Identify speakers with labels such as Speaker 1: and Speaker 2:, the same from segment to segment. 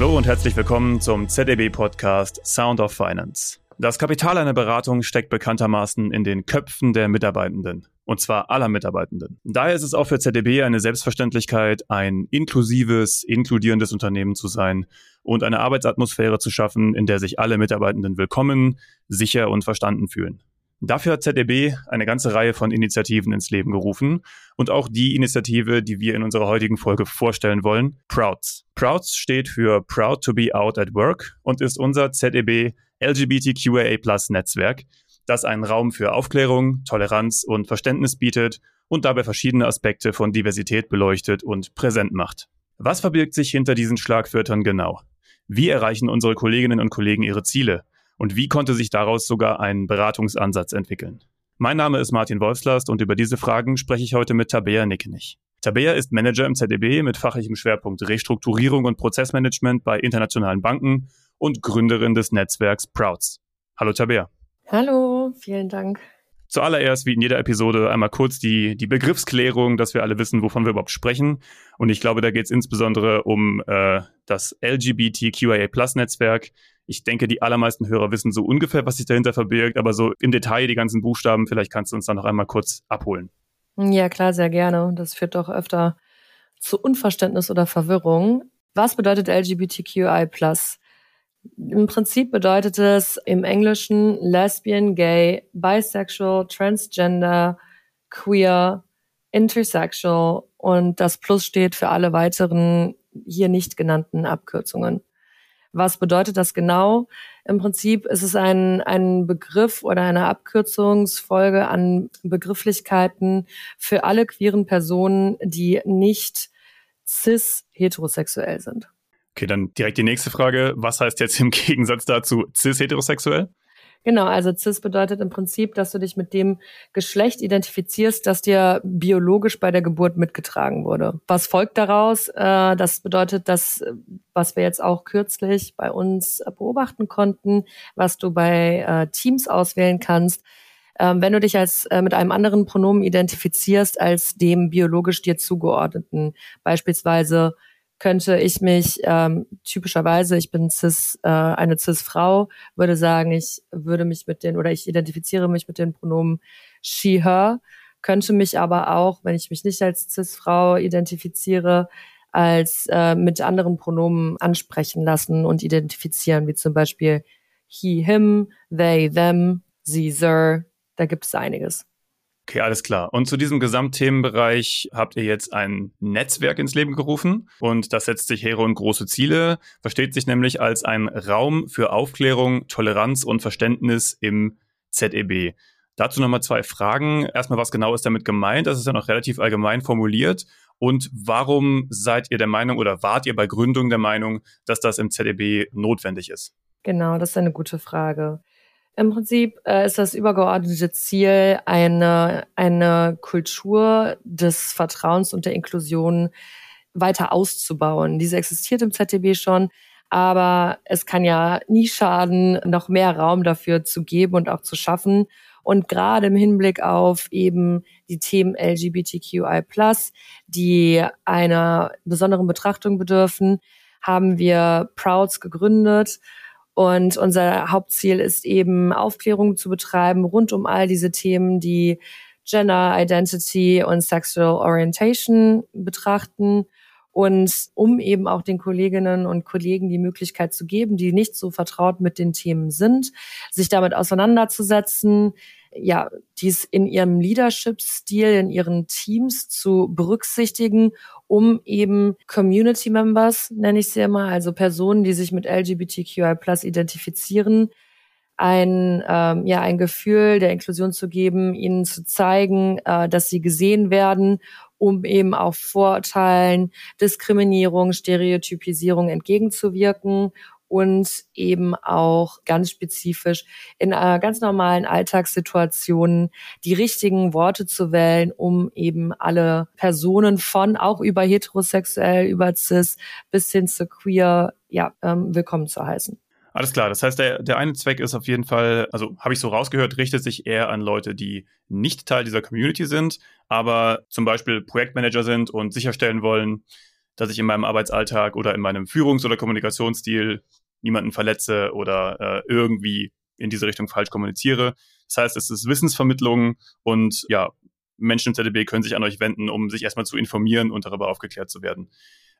Speaker 1: Hallo und herzlich willkommen zum ZDB-Podcast Sound of Finance. Das Kapital einer Beratung steckt bekanntermaßen in den Köpfen der Mitarbeitenden. Und zwar aller Mitarbeitenden. Daher ist es auch für ZDB eine Selbstverständlichkeit, ein inklusives, inkludierendes Unternehmen zu sein und eine Arbeitsatmosphäre zu schaffen, in der sich alle Mitarbeitenden willkommen, sicher und verstanden fühlen. Dafür hat ZDB eine ganze Reihe von Initiativen ins Leben gerufen und auch die Initiative, die wir in unserer heutigen Folge vorstellen wollen, Prouds. Prouds steht für Proud to be Out at Work und ist unser ZDB LGBTQIA Plus Netzwerk, das einen Raum für Aufklärung, Toleranz und Verständnis bietet und dabei verschiedene Aspekte von Diversität beleuchtet und präsent macht. Was verbirgt sich hinter diesen Schlagwörtern genau? Wie erreichen unsere Kolleginnen und Kollegen ihre Ziele? Und wie konnte sich daraus sogar ein Beratungsansatz entwickeln? Mein Name ist Martin Wolfslast und über diese Fragen spreche ich heute mit Tabea Nickenich. Tabea ist Manager im ZDB mit fachlichem Schwerpunkt Restrukturierung und Prozessmanagement bei internationalen Banken und Gründerin des Netzwerks Prouds. Hallo Tabea.
Speaker 2: Hallo, vielen Dank.
Speaker 1: Zuallererst, wie in jeder Episode, einmal kurz die, die Begriffsklärung, dass wir alle wissen, wovon wir überhaupt sprechen. Und ich glaube, da geht es insbesondere um äh, das LGBTQIA-Plus-Netzwerk, ich denke, die allermeisten Hörer wissen so ungefähr, was sich dahinter verbirgt, aber so im Detail die ganzen Buchstaben, vielleicht kannst du uns da noch einmal kurz abholen.
Speaker 2: Ja, klar, sehr gerne. Das führt doch öfter zu Unverständnis oder Verwirrung. Was bedeutet LGBTQI+. Im Prinzip bedeutet es im Englischen lesbian, gay, bisexual, transgender, queer, intersexual und das Plus steht für alle weiteren hier nicht genannten Abkürzungen. Was bedeutet das genau? Im Prinzip ist es ein, ein Begriff oder eine Abkürzungsfolge an Begrifflichkeiten für alle queeren Personen, die nicht cis heterosexuell sind.
Speaker 1: Okay, dann direkt die nächste Frage. Was heißt jetzt im Gegensatz dazu cis heterosexuell?
Speaker 2: Genau, also cis bedeutet im Prinzip, dass du dich mit dem Geschlecht identifizierst, das dir biologisch bei der Geburt mitgetragen wurde. Was folgt daraus? Äh, das bedeutet, dass, was wir jetzt auch kürzlich bei uns beobachten konnten, was du bei äh, Teams auswählen kannst, ähm, wenn du dich als äh, mit einem anderen Pronomen identifizierst als dem biologisch dir zugeordneten, beispielsweise könnte ich mich ähm, typischerweise, ich bin cis, äh, eine cis-Frau, würde sagen, ich würde mich mit den oder ich identifiziere mich mit den Pronomen she, her, könnte mich aber auch, wenn ich mich nicht als cis-Frau identifiziere, als äh, mit anderen Pronomen ansprechen lassen und identifizieren, wie zum Beispiel he, him, they, them, sie, her. Da gibt es einiges.
Speaker 1: Okay, alles klar. Und zu diesem Gesamtthemenbereich habt ihr jetzt ein Netzwerk ins Leben gerufen und das setzt sich Hero und große Ziele, versteht sich nämlich als ein Raum für Aufklärung, Toleranz und Verständnis im ZEB. Dazu nochmal zwei Fragen. Erstmal, was genau ist damit gemeint? Das ist ja noch relativ allgemein formuliert. Und warum seid ihr der Meinung oder wart ihr bei Gründung der Meinung, dass das im ZEB notwendig ist?
Speaker 2: Genau, das ist eine gute Frage. Im Prinzip äh, ist das übergeordnete Ziel, eine, eine Kultur des Vertrauens und der Inklusion weiter auszubauen. Diese existiert im ZDB schon, aber es kann ja nie schaden, noch mehr Raum dafür zu geben und auch zu schaffen. Und gerade im Hinblick auf eben die Themen LGBTQI+, die einer besonderen Betrachtung bedürfen, haben wir Prouds gegründet und unser Hauptziel ist eben, Aufklärung zu betreiben rund um all diese Themen, die Gender Identity und Sexual Orientation betrachten. Und um eben auch den Kolleginnen und Kollegen die Möglichkeit zu geben, die nicht so vertraut mit den Themen sind, sich damit auseinanderzusetzen, ja, dies in ihrem Leadership-Stil, in ihren Teams zu berücksichtigen, um eben Community Members, nenne ich sie immer, also Personen, die sich mit LGBTQI Plus identifizieren, ein, ähm, ja, ein Gefühl der Inklusion zu geben, ihnen zu zeigen, äh, dass sie gesehen werden, um eben auch Vorurteilen, Diskriminierung, Stereotypisierung entgegenzuwirken und eben auch ganz spezifisch in einer ganz normalen Alltagssituationen die richtigen Worte zu wählen, um eben alle Personen von auch über heterosexuell, über cis bis hin zu queer, ja, ähm, willkommen zu heißen.
Speaker 1: Alles klar, das heißt, der, der eine Zweck ist auf jeden Fall, also habe ich so rausgehört, richtet sich eher an Leute, die nicht Teil dieser Community sind, aber zum Beispiel Projektmanager sind und sicherstellen wollen, dass ich in meinem Arbeitsalltag oder in meinem Führungs- oder Kommunikationsstil niemanden verletze oder äh, irgendwie in diese Richtung falsch kommuniziere. Das heißt, es ist Wissensvermittlung und ja, Menschen im ZDB können sich an euch wenden, um sich erstmal zu informieren und darüber aufgeklärt zu werden.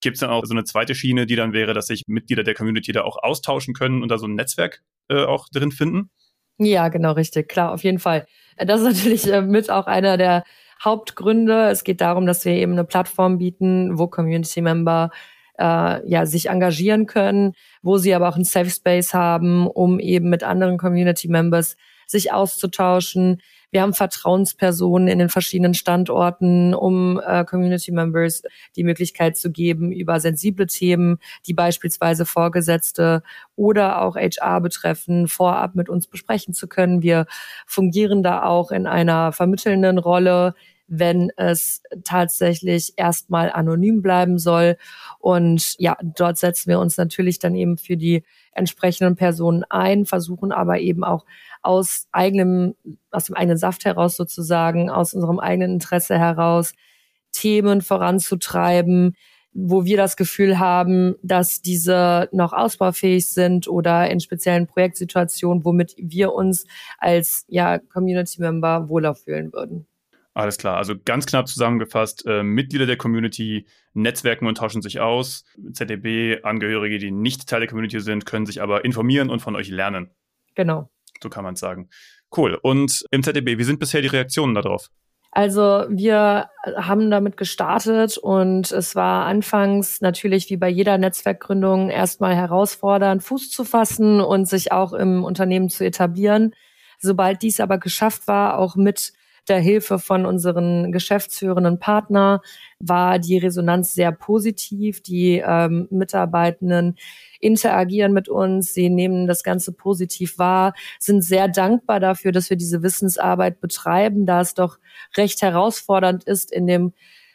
Speaker 1: Gibt es dann auch so eine zweite Schiene, die dann wäre, dass sich Mitglieder der Community da auch austauschen können und da so ein Netzwerk äh, auch drin finden?
Speaker 2: Ja, genau, richtig. Klar, auf jeden Fall. Das ist natürlich äh, mit auch einer der Hauptgründe. Es geht darum, dass wir eben eine Plattform bieten, wo Community-Member äh, ja, sich engagieren können, wo sie aber auch einen Safe Space haben, um eben mit anderen Community Members sich auszutauschen. Wir haben Vertrauenspersonen in den verschiedenen Standorten, um äh, Community Members die Möglichkeit zu geben, über sensible Themen, die beispielsweise Vorgesetzte oder auch HR betreffen, vorab mit uns besprechen zu können. Wir fungieren da auch in einer vermittelnden Rolle wenn es tatsächlich erstmal anonym bleiben soll. Und ja, dort setzen wir uns natürlich dann eben für die entsprechenden Personen ein, versuchen aber eben auch aus eigenem, aus dem eigenen Saft heraus sozusagen, aus unserem eigenen Interesse heraus, Themen voranzutreiben, wo wir das Gefühl haben, dass diese noch ausbaufähig sind oder in speziellen Projektsituationen, womit wir uns als ja, Community Member wohler fühlen würden.
Speaker 1: Alles klar, also ganz knapp zusammengefasst, äh, Mitglieder der Community netzwerken und tauschen sich aus. ZDB-Angehörige, die nicht Teil der Community sind, können sich aber informieren und von euch lernen.
Speaker 2: Genau.
Speaker 1: So kann man es sagen. Cool. Und im ZDB, wie sind bisher die Reaktionen darauf?
Speaker 2: Also wir haben damit gestartet und es war anfangs natürlich wie bei jeder Netzwerkgründung erstmal herausfordernd, Fuß zu fassen und sich auch im Unternehmen zu etablieren. Sobald dies aber geschafft war, auch mit der Hilfe von unseren geschäftsführenden Partner war die Resonanz sehr positiv. Die ähm, Mitarbeitenden interagieren mit uns, sie nehmen das Ganze positiv wahr, sind sehr dankbar dafür, dass wir diese Wissensarbeit betreiben, da es doch recht herausfordernd ist, in dem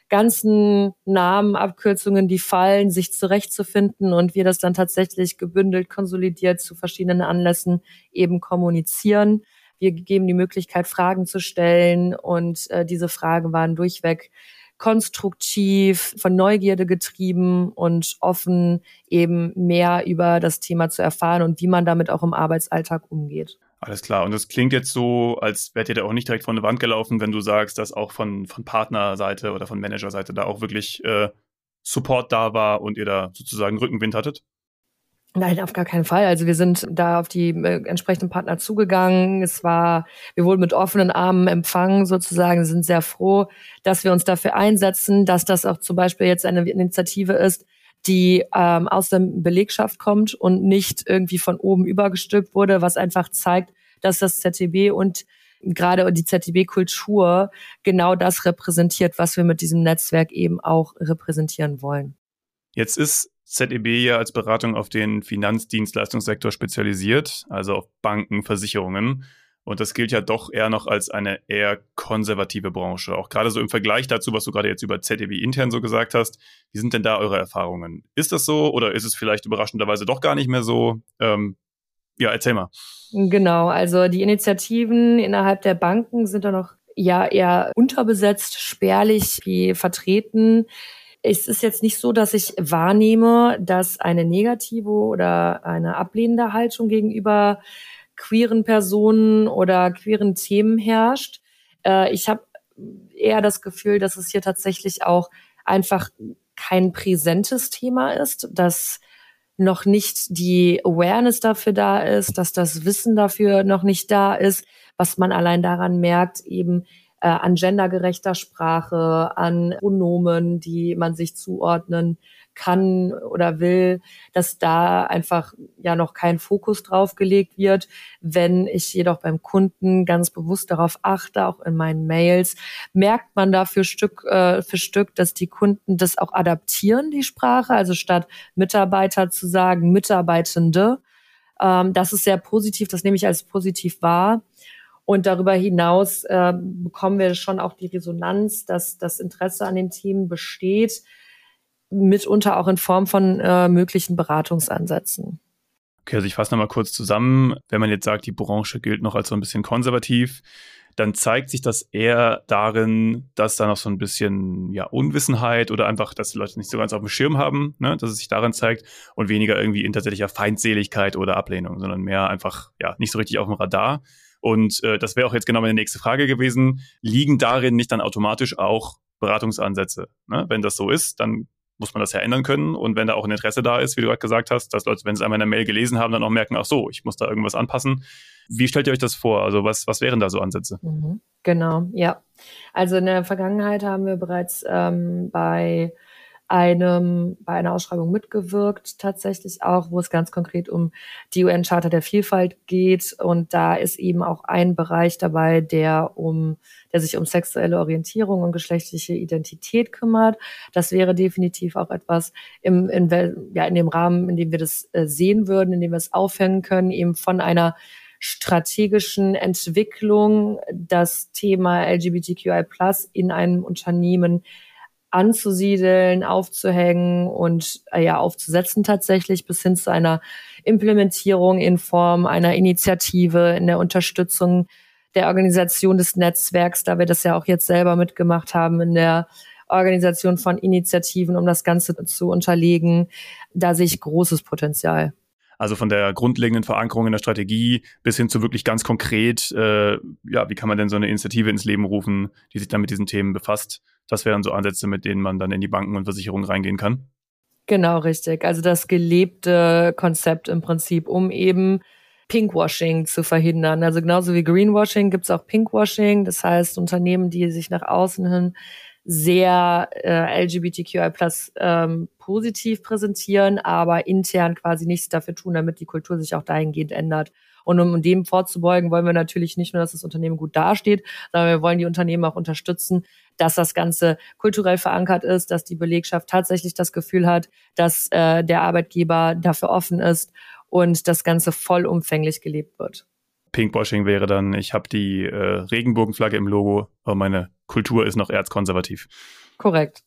Speaker 2: ganzen Namen, Abkürzungen, die fallen, sich zurechtzufinden und wir das dann tatsächlich gebündelt, konsolidiert zu verschiedenen Anlässen eben kommunizieren. Wir geben die Möglichkeit, Fragen zu stellen und äh, diese Fragen waren durchweg konstruktiv, von Neugierde getrieben und offen, eben mehr über das Thema zu erfahren und wie man damit auch im Arbeitsalltag umgeht.
Speaker 1: Alles klar. Und das klingt jetzt so, als wärt ihr da auch nicht direkt von der Wand gelaufen, wenn du sagst, dass auch von, von Partnerseite oder von Managerseite da auch wirklich äh, Support da war und ihr da sozusagen Rückenwind hattet?
Speaker 2: Nein, auf gar keinen Fall. Also wir sind da auf die äh, entsprechenden Partner zugegangen. Es war, wir wurden mit offenen Armen empfangen sozusagen, sind sehr froh, dass wir uns dafür einsetzen, dass das auch zum Beispiel jetzt eine Initiative ist, die ähm, aus der Belegschaft kommt und nicht irgendwie von oben übergestülpt wurde, was einfach zeigt, dass das ZTB und gerade die ZTB-Kultur genau das repräsentiert, was wir mit diesem Netzwerk eben auch repräsentieren wollen.
Speaker 1: Jetzt ist ZEB ja als Beratung auf den Finanzdienstleistungssektor spezialisiert, also auf Banken, Versicherungen. Und das gilt ja doch eher noch als eine eher konservative Branche. Auch gerade so im Vergleich dazu, was du gerade jetzt über ZEB intern so gesagt hast. Wie sind denn da eure Erfahrungen? Ist das so oder ist es vielleicht überraschenderweise doch gar nicht mehr so? Ähm, ja, erzähl mal.
Speaker 2: Genau, also die Initiativen innerhalb der Banken sind da noch ja eher unterbesetzt, spärlich vertreten. Es ist jetzt nicht so, dass ich wahrnehme, dass eine negative oder eine ablehnende Haltung gegenüber queeren Personen oder queeren Themen herrscht. Äh, ich habe eher das Gefühl, dass es hier tatsächlich auch einfach kein präsentes Thema ist, dass noch nicht die Awareness dafür da ist, dass das Wissen dafür noch nicht da ist, was man allein daran merkt, eben äh, an gendergerechter Sprache, an Pronomen, die man sich zuordnen kann oder will, dass da einfach ja noch kein Fokus drauf gelegt wird. Wenn ich jedoch beim Kunden ganz bewusst darauf achte, auch in meinen Mails, merkt man da für Stück äh, für Stück, dass die Kunden das auch adaptieren, die Sprache. Also statt Mitarbeiter zu sagen, Mitarbeitende. Ähm, das ist sehr positiv, das nehme ich als positiv wahr. Und darüber hinaus äh, bekommen wir schon auch die Resonanz, dass das Interesse an den Themen besteht, mitunter auch in Form von äh, möglichen Beratungsansätzen.
Speaker 1: Okay, also ich fasse nochmal kurz zusammen. Wenn man jetzt sagt, die Branche gilt noch als so ein bisschen konservativ, dann zeigt sich das eher darin, dass da noch so ein bisschen ja, Unwissenheit oder einfach, dass die Leute nicht so ganz auf dem Schirm haben, ne, dass es sich darin zeigt und weniger irgendwie in tatsächlicher Feindseligkeit oder Ablehnung, sondern mehr einfach ja nicht so richtig auf dem Radar. Und äh, das wäre auch jetzt genau meine nächste Frage gewesen. Liegen darin nicht dann automatisch auch Beratungsansätze? Ne? Wenn das so ist, dann muss man das ja ändern können. Und wenn da auch ein Interesse da ist, wie du gerade gesagt hast, dass Leute, wenn sie einmal in der Mail gelesen haben, dann auch merken, ach so, ich muss da irgendwas anpassen. Wie stellt ihr euch das vor? Also was, was wären da so Ansätze?
Speaker 2: Mhm. Genau, ja. Also in der Vergangenheit haben wir bereits ähm, bei einem, bei einer Ausschreibung mitgewirkt, tatsächlich auch, wo es ganz konkret um die UN-Charta der Vielfalt geht. Und da ist eben auch ein Bereich dabei, der um, der sich um sexuelle Orientierung und geschlechtliche Identität kümmert. Das wäre definitiv auch etwas im, in, ja, in dem Rahmen, in dem wir das äh, sehen würden, in dem wir es aufhängen können, eben von einer strategischen Entwicklung das Thema LGBTQI Plus in einem Unternehmen anzusiedeln, aufzuhängen und äh, ja aufzusetzen tatsächlich bis hin zu einer Implementierung in Form einer Initiative in der Unterstützung der Organisation des Netzwerks, da wir das ja auch jetzt selber mitgemacht haben in der Organisation von Initiativen, um das Ganze zu unterlegen. Da sehe ich großes Potenzial.
Speaker 1: Also von der grundlegenden Verankerung in der Strategie bis hin zu wirklich ganz konkret, äh, ja, wie kann man denn so eine Initiative ins Leben rufen, die sich dann mit diesen Themen befasst? Das wären so Ansätze, mit denen man dann in die Banken und Versicherungen reingehen kann.
Speaker 2: Genau, richtig. Also das gelebte Konzept im Prinzip, um eben Pinkwashing zu verhindern. Also genauso wie Greenwashing gibt es auch Pinkwashing. Das heißt, Unternehmen, die sich nach außen hin sehr äh, LGBTQI plus ähm, positiv präsentieren, aber intern quasi nichts dafür tun, damit die Kultur sich auch dahingehend ändert. Und um dem vorzubeugen, wollen wir natürlich nicht nur, dass das Unternehmen gut dasteht, sondern wir wollen die Unternehmen auch unterstützen, dass das Ganze kulturell verankert ist, dass die Belegschaft tatsächlich das Gefühl hat, dass äh, der Arbeitgeber dafür offen ist und das Ganze vollumfänglich gelebt wird.
Speaker 1: Pinkwashing wäre dann, ich habe die äh, Regenbogenflagge im Logo, aber meine Kultur ist noch erzkonservativ.
Speaker 2: Korrekt.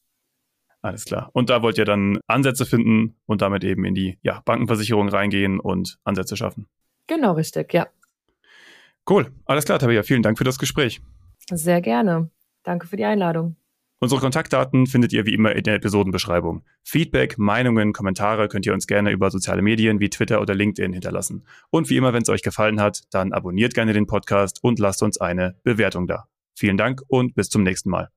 Speaker 1: Alles klar. Und da wollt ihr dann Ansätze finden und damit eben in die ja, Bankenversicherung reingehen und Ansätze schaffen.
Speaker 2: Genau, richtig, ja.
Speaker 1: Cool. Alles klar, Tabea. Vielen Dank für das Gespräch.
Speaker 2: Sehr gerne. Danke für die Einladung.
Speaker 1: Unsere Kontaktdaten findet ihr wie immer in der Episodenbeschreibung. Feedback, Meinungen, Kommentare könnt ihr uns gerne über soziale Medien wie Twitter oder LinkedIn hinterlassen. Und wie immer, wenn es euch gefallen hat, dann abonniert gerne den Podcast und lasst uns eine Bewertung da. Vielen Dank und bis zum nächsten Mal.